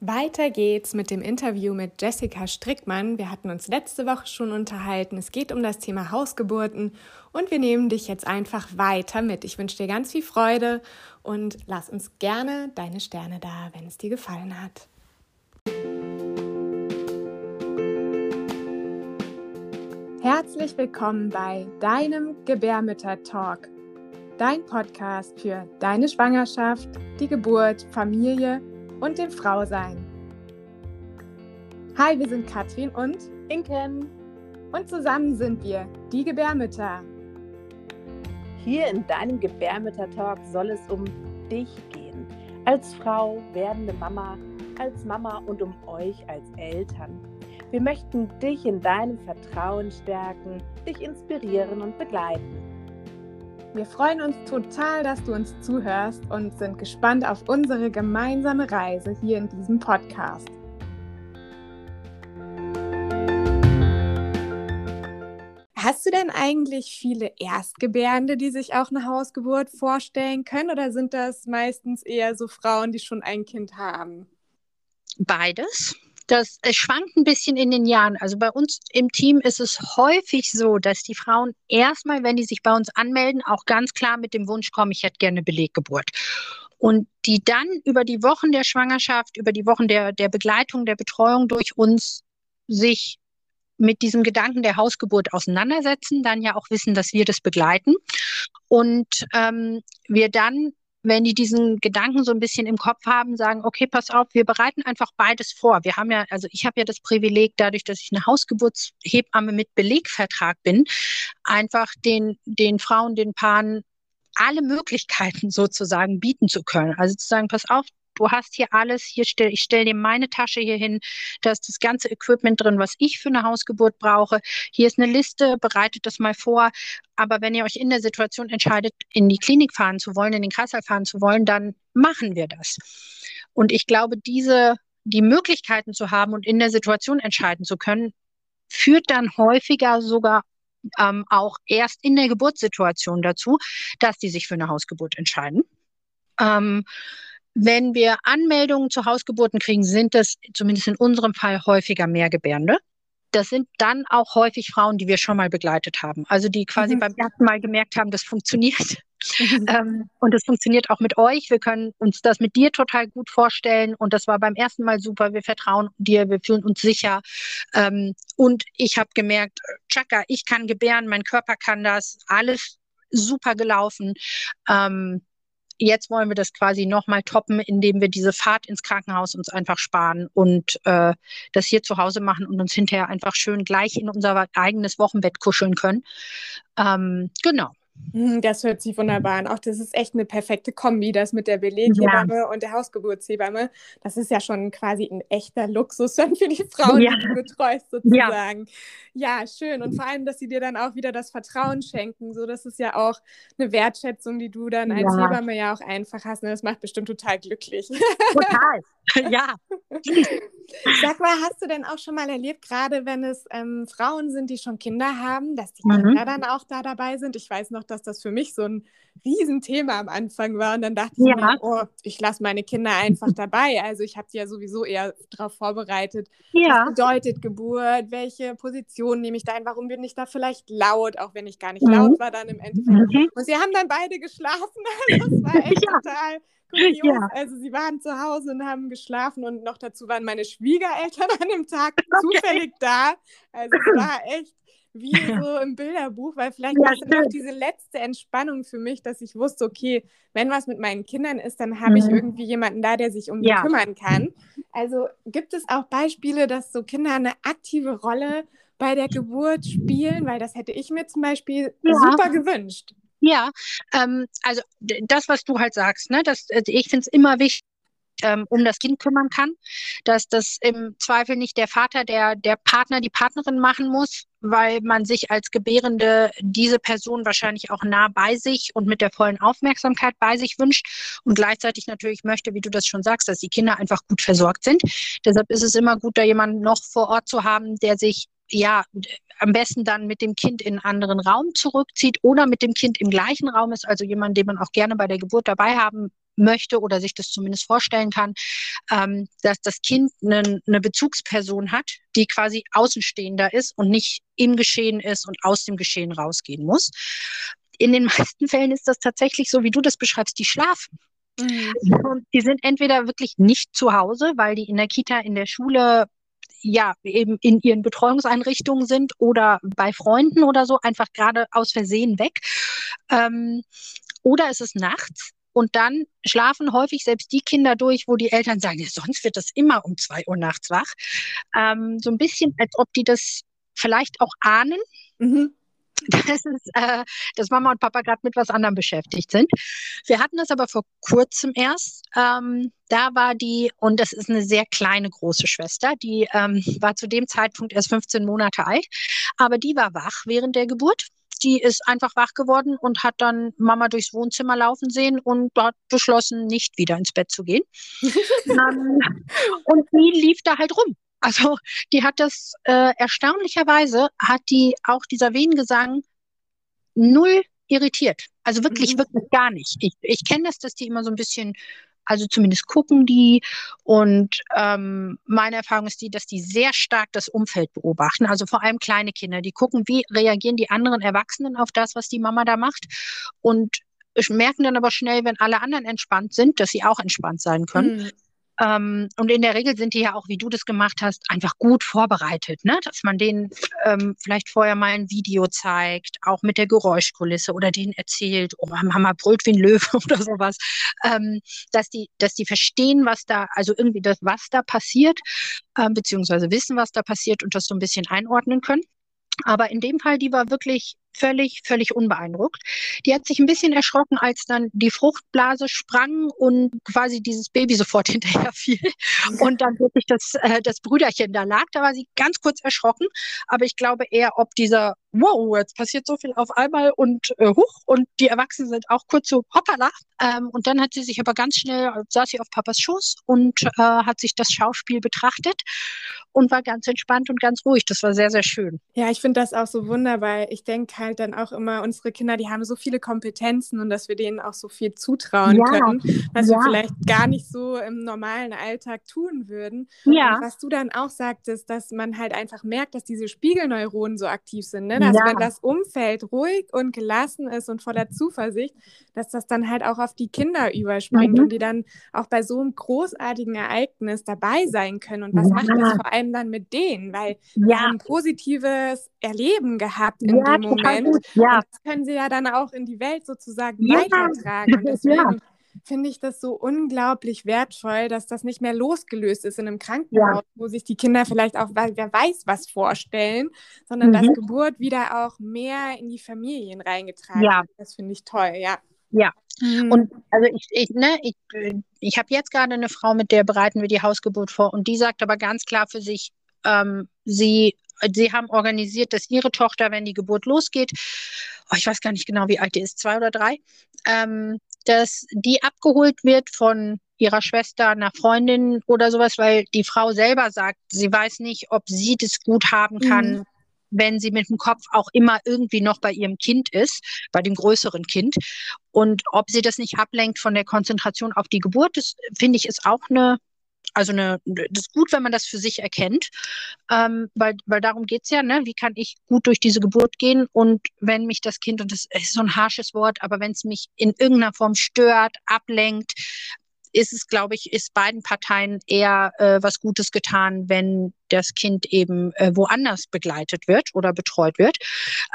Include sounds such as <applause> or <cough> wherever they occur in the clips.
Weiter geht's mit dem Interview mit Jessica Strickmann. Wir hatten uns letzte Woche schon unterhalten. Es geht um das Thema Hausgeburten und wir nehmen dich jetzt einfach weiter mit. Ich wünsche dir ganz viel Freude und lass uns gerne deine Sterne da, wenn es dir gefallen hat. Herzlich willkommen bei deinem Gebärmütter-Talk, dein Podcast für deine Schwangerschaft, die Geburt, Familie und dem Frausein. Hi, wir sind Katrin und Inken. Und zusammen sind wir die Gebärmütter. Hier in deinem Gebärmütter-Talk soll es um dich gehen. Als Frau, werdende Mama, als Mama und um euch als Eltern. Wir möchten dich in deinem Vertrauen stärken, dich inspirieren und begleiten. Wir freuen uns total, dass du uns zuhörst und sind gespannt auf unsere gemeinsame Reise hier in diesem Podcast. Hast du denn eigentlich viele Erstgebärende, die sich auch eine Hausgeburt vorstellen können, oder sind das meistens eher so Frauen, die schon ein Kind haben? Beides das schwankt ein bisschen in den Jahren. Also bei uns im Team ist es häufig so, dass die Frauen erstmal, wenn die sich bei uns anmelden, auch ganz klar mit dem Wunsch kommen, ich hätte gerne Beleggeburt. Und die dann über die Wochen der Schwangerschaft, über die Wochen der, der Begleitung, der Betreuung durch uns sich mit diesem Gedanken der Hausgeburt auseinandersetzen, dann ja auch wissen, dass wir das begleiten und ähm, wir dann wenn die diesen Gedanken so ein bisschen im Kopf haben, sagen, okay, pass auf, wir bereiten einfach beides vor. Wir haben ja, also ich habe ja das Privileg, dadurch, dass ich eine Hausgeburtshebamme mit Belegvertrag bin, einfach den, den Frauen, den Paaren alle Möglichkeiten sozusagen bieten zu können. Also zu sagen, pass auf, du hast hier alles, hier stell, ich stelle dir meine Tasche hier hin, da ist das ganze Equipment drin, was ich für eine Hausgeburt brauche. Hier ist eine Liste, bereitet das mal vor. Aber wenn ihr euch in der Situation entscheidet, in die Klinik fahren zu wollen, in den Kreislauf fahren zu wollen, dann machen wir das. Und ich glaube, diese, die Möglichkeiten zu haben und in der Situation entscheiden zu können, führt dann häufiger sogar ähm, auch erst in der Geburtssituation dazu, dass die sich für eine Hausgeburt entscheiden. Ähm, wenn wir Anmeldungen zu Hausgeburten kriegen, sind das zumindest in unserem Fall häufiger Mehrgebärende. Das sind dann auch häufig Frauen, die wir schon mal begleitet haben. Also die quasi mhm. beim ersten Mal gemerkt haben, das funktioniert. Mhm. <laughs> Ähm, und das funktioniert auch mit euch. Wir können uns das mit dir total gut vorstellen. Und das war beim ersten Mal super. Wir vertrauen dir, wir fühlen uns sicher. Ähm, und ich habe gemerkt, Chaka, ich kann gebären, mein Körper kann das. Alles super gelaufen. Ähm, jetzt wollen wir das quasi nochmal toppen, indem wir diese Fahrt ins Krankenhaus uns einfach sparen und äh, das hier zu Hause machen und uns hinterher einfach schön gleich in unser eigenes Wochenbett kuscheln können. Ähm, genau. Hm, das hört sich wunderbar an. Auch das ist echt eine perfekte Kombi, das mit der Beleghebamme ja. und der Hausgeburtshebamme. Das ist ja schon quasi ein echter Luxus dann für die Frauen, ja. die du betreust, sozusagen. Ja. ja. schön. Und vor allem, dass sie dir dann auch wieder das Vertrauen schenken. So, das ist ja auch eine Wertschätzung, die du dann als Hebamme ja auch einfach hast. Und ne? das macht bestimmt total glücklich. Total. <laughs> ja. Sag mal, hast du denn auch schon mal erlebt, gerade wenn es ähm, Frauen sind, die schon Kinder haben, dass die mhm. Kinder dann auch da dabei sind? Ich weiß noch, dass das für mich so ein Riesenthema am Anfang war. Und dann dachte ja. ich mir, oh, ich lasse meine Kinder einfach dabei. Also ich habe sie ja sowieso eher darauf vorbereitet. Ja. Was bedeutet Geburt? Welche Position nehme ich da ein? Warum bin ich da vielleicht laut, auch wenn ich gar nicht mhm. laut war dann im Endeffekt? Mhm. Und sie haben dann beide geschlafen. <laughs> das war echt ja. total kurios. Ja. Also sie waren zu Hause und haben geschlafen und noch dazu waren meine Schwiegereltern <laughs> an dem Tag okay. zufällig da. Also es <laughs> war echt wie so im Bilderbuch, weil vielleicht ja, war es noch diese letzte Entspannung für mich, dass ich wusste, okay, wenn was mit meinen Kindern ist, dann habe mhm. ich irgendwie jemanden da, der sich um die ja. kümmern kann. Also gibt es auch Beispiele, dass so Kinder eine aktive Rolle bei der Geburt spielen, weil das hätte ich mir zum Beispiel ja. super gewünscht. Ja, ähm, also das, was du halt sagst, ne, das, also ich finde es immer wichtig, ähm, um das Kind kümmern kann, dass das im Zweifel nicht der Vater, der, der Partner, die Partnerin machen muss, weil man sich als Gebärende diese Person wahrscheinlich auch nah bei sich und mit der vollen Aufmerksamkeit bei sich wünscht und gleichzeitig natürlich möchte, wie du das schon sagst, dass die Kinder einfach gut versorgt sind. Deshalb ist es immer gut, da jemanden noch vor Ort zu haben, der sich ja, am besten dann mit dem Kind in einen anderen Raum zurückzieht oder mit dem Kind im gleichen Raum ist, also jemand, den man auch gerne bei der Geburt dabei haben möchte oder sich das zumindest vorstellen kann, ähm, dass das Kind eine, eine Bezugsperson hat, die quasi außenstehender ist und nicht im Geschehen ist und aus dem Geschehen rausgehen muss. In den meisten Fällen ist das tatsächlich so, wie du das beschreibst, die schlafen. Mhm. Die sind entweder wirklich nicht zu Hause, weil die in der Kita, in der Schule ja eben in ihren Betreuungseinrichtungen sind oder bei Freunden oder so, einfach gerade aus Versehen weg. Ähm, oder es ist nachts und dann schlafen häufig selbst die Kinder durch, wo die Eltern sagen, ja, sonst wird das immer um zwei Uhr nachts wach. Ähm, so ein bisschen, als ob die das vielleicht auch ahnen. Mhm. <laughs> Das ist, äh, dass Mama und Papa gerade mit was anderem beschäftigt sind. Wir hatten das aber vor kurzem erst. Ähm, da war die, und das ist eine sehr kleine große Schwester, die ähm, war zu dem Zeitpunkt erst 15 Monate alt, aber die war wach während der Geburt die ist einfach wach geworden und hat dann Mama durchs Wohnzimmer laufen sehen und hat beschlossen, nicht wieder ins Bett zu gehen. <laughs> und die lief da halt rum. Also die hat das äh, erstaunlicherweise, hat die auch dieser Wehengesang null irritiert. Also wirklich, mhm. wirklich gar nicht. Ich, ich kenne das, dass die immer so ein bisschen also zumindest gucken die. Und ähm, meine Erfahrung ist die, dass die sehr stark das Umfeld beobachten. Also vor allem kleine Kinder, die gucken, wie reagieren die anderen Erwachsenen auf das, was die Mama da macht. Und merken dann aber schnell, wenn alle anderen entspannt sind, dass sie auch entspannt sein können. Mhm. Ähm, und in der Regel sind die ja auch, wie du das gemacht hast, einfach gut vorbereitet, ne? dass man denen ähm, vielleicht vorher mal ein Video zeigt, auch mit der Geräuschkulisse oder denen erzählt, oh, Mama brüllt wie ein Löwe <laughs> oder sowas, ähm, dass die, dass die verstehen, was da, also irgendwie das, was da passiert, ähm, beziehungsweise wissen, was da passiert und das so ein bisschen einordnen können. Aber in dem Fall, die war wirklich völlig, völlig unbeeindruckt. Die hat sich ein bisschen erschrocken, als dann die Fruchtblase sprang und quasi dieses Baby sofort <laughs> hinterher fiel. Und dann wirklich das, äh, das Brüderchen da lag. Da war sie ganz kurz erschrocken. Aber ich glaube eher, ob dieser wow, jetzt passiert so viel auf einmal und äh, hoch und die Erwachsenen sind auch kurz so hoppala. Ähm, und dann hat sie sich aber ganz schnell, saß sie auf Papas Schoß und äh, hat sich das Schauspiel betrachtet und war ganz entspannt und ganz ruhig. Das war sehr, sehr schön. Ja, ich finde das auch so wunderbar. Ich denke halt dann auch immer, unsere Kinder, die haben so viele Kompetenzen und dass wir denen auch so viel zutrauen ja. können, was ja. wir vielleicht gar nicht so im normalen Alltag tun würden. Ja. Und was du dann auch sagtest, dass man halt einfach merkt, dass diese Spiegelneuronen so aktiv sind. Ne? Dass ja. wenn das Umfeld ruhig und gelassen ist und voller Zuversicht, dass das dann halt auch auf die Kinder überspringt mhm. und die dann auch bei so einem großartigen Ereignis dabei sein können. Und was macht das vor allem dann mit denen? Weil wir haben ein positives Erleben gehabt in dem Moment. Ja. Und das können sie ja dann auch in die Welt sozusagen weitertragen. Und <laughs> deswegen finde ich das so unglaublich wertvoll, dass das nicht mehr losgelöst ist in einem Krankenhaus, ja. wo sich die Kinder vielleicht auch, wer weiß, was vorstellen, sondern mhm. dass Geburt wieder auch mehr in die Familien reingetragen ja. wird. Das finde ich toll, ja. Ja, mhm. und also ich, ich, ne, ich, ich habe jetzt gerade eine Frau, mit der bereiten wir die Hausgeburt vor und die sagt aber ganz klar für sich, ähm, sie sie haben organisiert, dass ihre Tochter, wenn die Geburt losgeht, oh, ich weiß gar nicht genau, wie alt die ist, zwei oder drei, ähm, dass die abgeholt wird von ihrer Schwester, einer Freundin oder sowas, weil die Frau selber sagt, sie weiß nicht, ob sie das gut haben kann, mhm. wenn sie mit dem Kopf auch immer irgendwie noch bei ihrem Kind ist, bei dem größeren Kind. Und ob sie das nicht ablenkt von der Konzentration auf die Geburt, das finde ich ist auch eine also eine, das ist gut, wenn man das für sich erkennt, ähm, weil, weil darum geht es ja, ne? wie kann ich gut durch diese Geburt gehen und wenn mich das Kind, und das ist so ein harsches Wort, aber wenn es mich in irgendeiner Form stört, ablenkt, ist es, glaube ich, ist beiden Parteien eher äh, was Gutes getan, wenn das Kind eben äh, woanders begleitet wird oder betreut wird.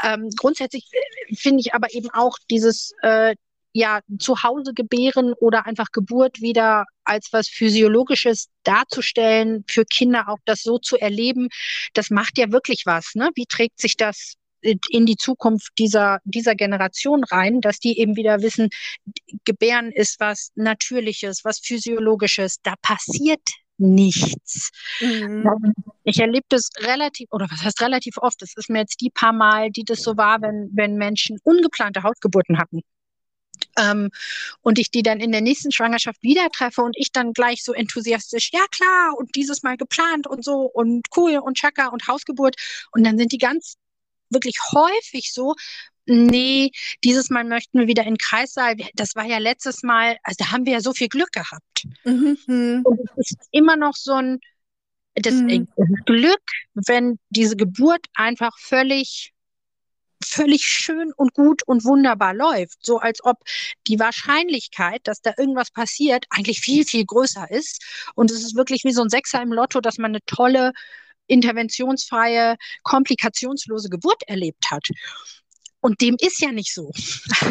Ähm, grundsätzlich äh, finde ich aber eben auch dieses, äh, ja, zu Hause gebären oder einfach Geburt wieder als was Physiologisches darzustellen, für Kinder auch das so zu erleben, das macht ja wirklich was. Ne? Wie trägt sich das in die Zukunft dieser, dieser Generation rein, dass die eben wieder wissen, Gebären ist was Natürliches, was Physiologisches, da passiert nichts. Mhm. Ich erlebe das relativ, oder was heißt relativ oft, das ist mir jetzt die paar Mal, die das so war, wenn, wenn Menschen ungeplante Hautgeburten hatten. Ähm, und ich die dann in der nächsten Schwangerschaft wieder treffe und ich dann gleich so enthusiastisch, ja klar, und dieses Mal geplant und so und cool und Chaka und Hausgeburt. Und dann sind die ganz wirklich häufig so, nee, dieses Mal möchten wir wieder in Kreissaal. Das war ja letztes Mal, also da haben wir ja so viel Glück gehabt. Mhm. Und es ist immer noch so ein das mhm. Glück, wenn diese Geburt einfach völlig völlig schön und gut und wunderbar läuft. So als ob die Wahrscheinlichkeit, dass da irgendwas passiert, eigentlich viel, viel größer ist. Und es ist wirklich wie so ein Sechser im Lotto, dass man eine tolle, interventionsfreie, komplikationslose Geburt erlebt hat. Und dem ist ja nicht so.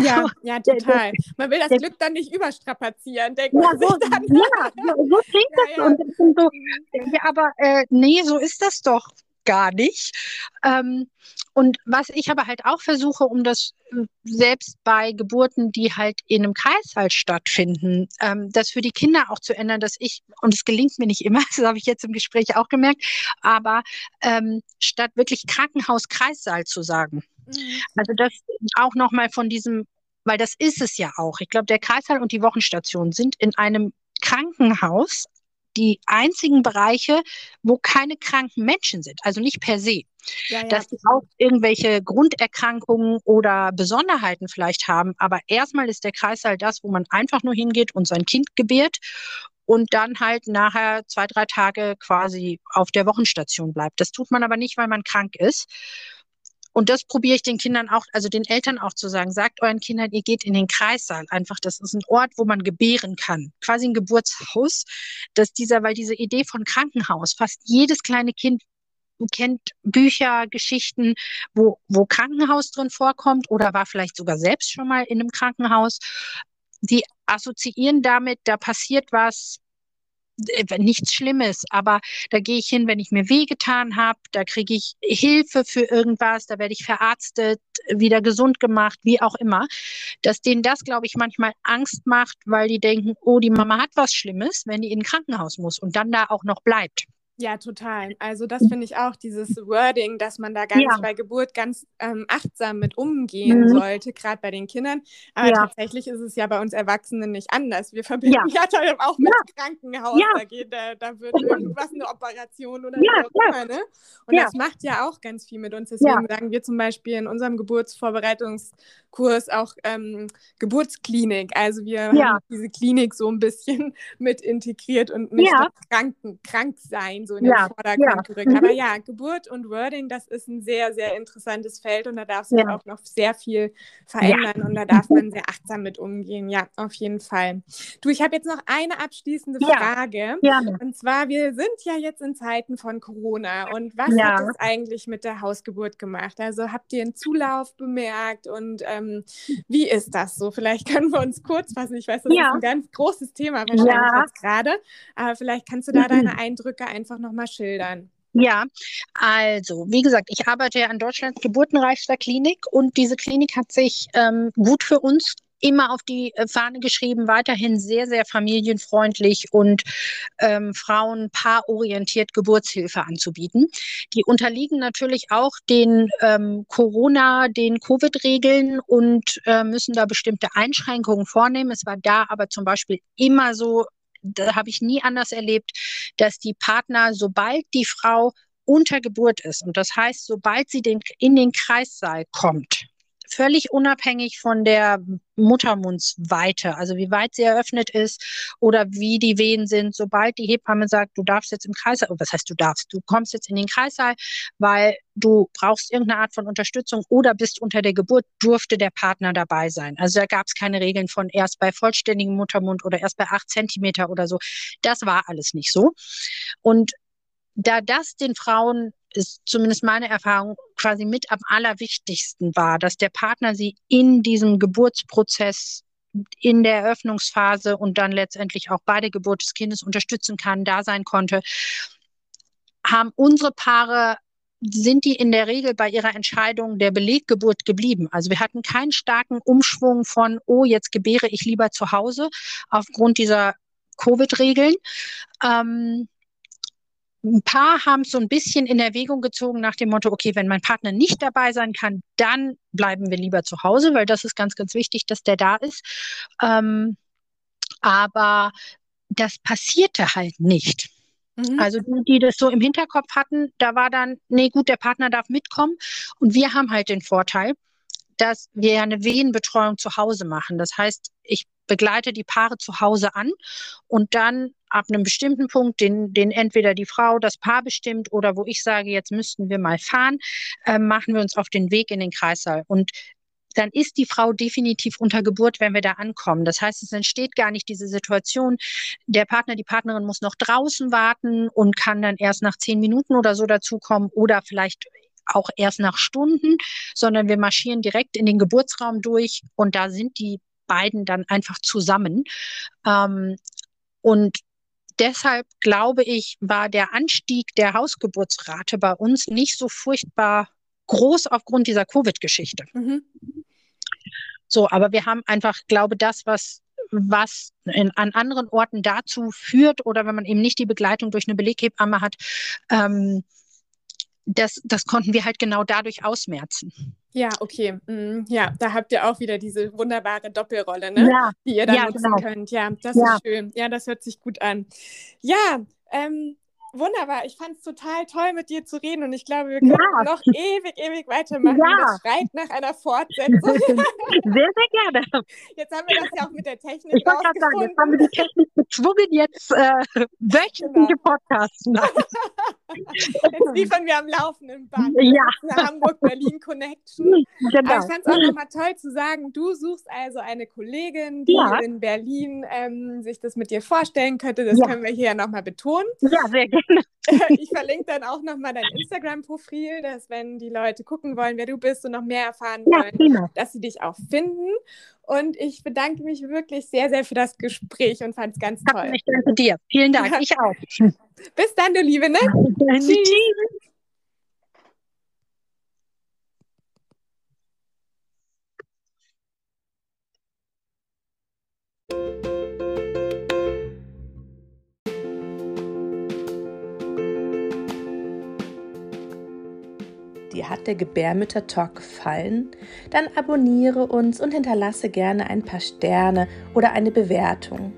Ja, ja, total. Man will das der, Glück dann nicht überstrapazieren, denkt ja, so, dann. Ja, so <laughs> klingt ja, das. Ja. Und so, mhm. ja, aber äh, nee, so ist das doch gar nicht. Ähm, und was ich aber halt auch versuche, um das äh, selbst bei Geburten, die halt in einem Kreißsaal stattfinden, ähm, das für die Kinder auch zu ändern, dass ich, und es gelingt mir nicht immer, <laughs> das habe ich jetzt im Gespräch auch gemerkt, aber ähm, statt wirklich Krankenhaus-Kreissaal zu sagen, Mhm. Also das auch nochmal von diesem, weil das ist es ja auch. Ich glaube, der Kreißsaal und die Wochenstation sind in einem Krankenhaus die einzigen Bereiche, wo keine kranken Menschen sind, also nicht per se. Ja. Dass sie auch irgendwelche Grunderkrankungen oder Besonderheiten vielleicht haben. Aber erstmal ist der Kreißsaal das, wo man einfach nur hingeht und sein Kind gebärt und dann halt nachher zwei, drei Tage quasi auf der Wochenstation bleibt. Das tut man aber nicht, weil man krank ist. Und das probiere ich den Kindern auch, also den Eltern auch zu sagen. Sagt euren Kindern, ihr geht in den Kreissaal. Einfach, das ist ein Ort, wo man gebären kann. Quasi ein Geburtshaus. Dass dieser, weil diese Idee von Krankenhaus, fast jedes kleine Kind kennt Bücher, Geschichten, wo, wo Krankenhaus drin vorkommt oder war vielleicht sogar selbst schon mal in einem Krankenhaus. Die assoziieren damit, da passiert was, äh, nichts Schlimmes, aber da gehe ich hin, wenn ich mir wehgetan habe, da kriege ich Hilfe für irgendwas, da werde ich verarztet, wieder gesund gemacht, wie auch immer, dass denen das, glaube ich, manchmal Angst macht, weil die denken, oh, die Mama hat was Schlimmes, wenn die in ein Krankenhaus muss und dann da auch noch bleibt. Ja, total. Also das finde ich auch, dieses Wording, dass man da ganz ja. bei Geburt ganz ähm, achtsam mit umgehen mhm. sollte, gerade bei den Kindern. Aber ja. tatsächlich ist es ja bei uns Erwachsenen nicht anders. Wir verbinden ja, ja auch mit Krankenhaus. Da, geht, da, da wird irgendwas eine Operation oder ja, auch immer. Ne? Und das macht ja auch ganz viel mit uns. Deswegen sagen wir zum Beispiel in unserem Geburtsvorbereitungskurs auch ähm, Geburtsklinik. Also wir haben diese Klinik so ein bisschen mit integriert und nicht ja. Kranken, krank sein so in den ja, Vordergrund ja. gerückt. Mhm. Aber ja, Geburt und Wording, das ist ein sehr, sehr interessantes Feld und da darf sich ja. auch noch sehr viel verändern und da darf man sehr achtsam mit umgehen. Ja, auf jeden Fall. Du, ich habe jetzt noch eine abschließende Frage. Ja. Und zwar, wir sind ja jetzt in Zeiten von Corona und was hat es eigentlich mit der Hausgeburt gemacht? Also habt ihr einen Zulauf bemerkt und ähm, wie ist das so? Vielleicht <laughs> können wir uns kurz fassen. Ich weiß, das ist ein ganz großes Thema wahrscheinlich jetzt gerade, aber vielleicht kannst du da deine <clears throat> Eindrücke einfach nochmal schildern. Ja, also wie gesagt, ich arbeite ja an Deutschlands geburtenreichster Klinik und diese Klinik hat sich ähm, gut für uns immer auf die äh, Fahne geschrieben, weiterhin sehr, sehr familienfreundlich und ähm, Frauen paarorientiert Geburtshilfe anzubieten. Die unterliegen natürlich auch den ähm, Corona, den Covid-Regeln und äh, müssen da bestimmte Einschränkungen vornehmen. Es war da aber zum Beispiel immer so, da habe ich nie anders erlebt, dass die Partner, sobald die Frau unter Geburt ist, und das heißt, sobald sie den, in den Kreissaal kommt, völlig unabhängig von der Muttermundsweite, also wie weit sie eröffnet ist oder wie die Wehen sind. Sobald die Hebamme sagt, du darfst jetzt im Kreißsaal, oh, was heißt du darfst, du kommst jetzt in den Kreißsaal, weil du brauchst irgendeine Art von Unterstützung oder bist unter der Geburt, durfte der Partner dabei sein. Also da gab es keine Regeln von erst bei vollständigem Muttermund oder erst bei acht Zentimeter oder so. Das war alles nicht so. Und da das den Frauen ist zumindest meine Erfahrung quasi mit am allerwichtigsten war, dass der Partner sie in diesem Geburtsprozess in der Eröffnungsphase und dann letztendlich auch bei der Geburt des Kindes unterstützen kann, da sein konnte, haben unsere Paare sind die in der Regel bei ihrer Entscheidung der Beleggeburt geblieben. Also wir hatten keinen starken Umschwung von, oh, jetzt gebäre ich lieber zu Hause aufgrund dieser Covid-Regeln. Ähm, ein paar haben es so ein bisschen in Erwägung gezogen nach dem Motto, okay, wenn mein Partner nicht dabei sein kann, dann bleiben wir lieber zu Hause, weil das ist ganz, ganz wichtig, dass der da ist. Ähm, aber das passierte halt nicht. Mhm. Also die, die das so im Hinterkopf hatten, da war dann, nee, gut, der Partner darf mitkommen. Und wir haben halt den Vorteil, dass wir eine Wehenbetreuung zu Hause machen. Das heißt, ich begleite die Paare zu Hause an und dann ab einem bestimmten Punkt, den, den entweder die Frau, das Paar bestimmt oder wo ich sage, jetzt müssten wir mal fahren, äh, machen wir uns auf den Weg in den Kreissaal. Und dann ist die Frau definitiv unter Geburt, wenn wir da ankommen. Das heißt, es entsteht gar nicht diese Situation, der Partner, die Partnerin muss noch draußen warten und kann dann erst nach zehn Minuten oder so dazukommen oder vielleicht auch erst nach Stunden, sondern wir marschieren direkt in den Geburtsraum durch und da sind die beiden dann einfach zusammen. Ähm, und deshalb glaube ich, war der Anstieg der Hausgeburtsrate bei uns nicht so furchtbar groß aufgrund dieser Covid-Geschichte. Mhm. So, aber wir haben einfach, glaube das, was was in, an anderen Orten dazu führt oder wenn man eben nicht die Begleitung durch eine Beleghebamme hat, ähm, das, das konnten wir halt genau dadurch ausmerzen. Ja, okay. Mm, ja, da habt ihr auch wieder diese wunderbare Doppelrolle, ne? Ja, die ihr da ja, nutzen genau. könnt. Ja, das ja. ist schön. Ja, das hört sich gut an. Ja, ähm, Wunderbar, ich fand es total toll, mit dir zu reden und ich glaube, wir können ja. noch ewig, ewig weitermachen. Ja. Das schreit nach einer Fortsetzung. <laughs> sehr, sehr gerne. Jetzt haben wir das ja auch mit der Technik Ich wollte gerade sagen, jetzt haben wir die Technik gezwungen, jetzt äh, wöchentliche genau. Podcasts machen. <laughs> jetzt liefern wir am laufenden Band. <laughs> Ja. Eine Hamburg-Berlin-Connection. Genau. Aber ich fand es auch nochmal toll zu sagen, du suchst also eine Kollegin, die ja. in Berlin ähm, sich das mit dir vorstellen könnte. Das können wir hier ja nochmal betonen. Ja, sehr gerne. <laughs> ich verlinke dann auch nochmal dein Instagram-Profil, dass wenn die Leute gucken wollen, wer du bist und noch mehr erfahren ja, wollen, prima. dass sie dich auch finden. Und ich bedanke mich wirklich sehr, sehr für das Gespräch und fand es ganz toll. Ich danke dir. Vielen Dank. Ich auch. <laughs> Bis dann, du Liebe. Ne? Tschüss. Tschüss. Dir hat der Gebärmütter-Talk gefallen, dann abonniere uns und hinterlasse gerne ein paar Sterne oder eine Bewertung.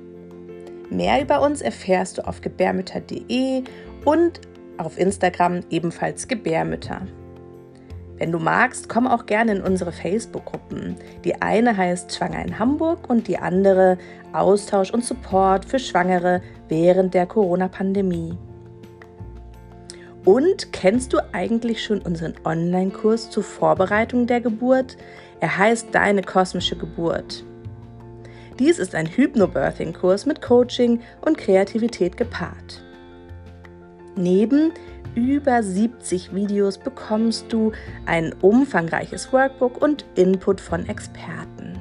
Mehr über uns erfährst du auf gebärmütter.de und auf Instagram ebenfalls Gebärmütter. Wenn du magst, komm auch gerne in unsere Facebook-Gruppen. Die eine heißt Schwanger in Hamburg und die andere Austausch und Support für Schwangere während der Corona-Pandemie. Und kennst du eigentlich schon unseren Online-Kurs zur Vorbereitung der Geburt? Er heißt Deine kosmische Geburt. Dies ist ein Hypnobirthing-Kurs mit Coaching und Kreativität gepaart. Neben über 70 Videos bekommst du ein umfangreiches Workbook und Input von Experten.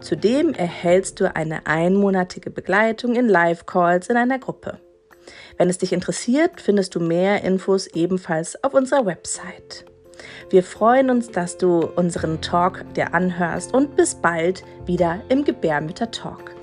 Zudem erhältst du eine einmonatige Begleitung in Live-Calls in einer Gruppe. Wenn es dich interessiert, findest du mehr Infos ebenfalls auf unserer Website. Wir freuen uns, dass du unseren Talk dir anhörst und bis bald wieder im Gebärmütter Talk.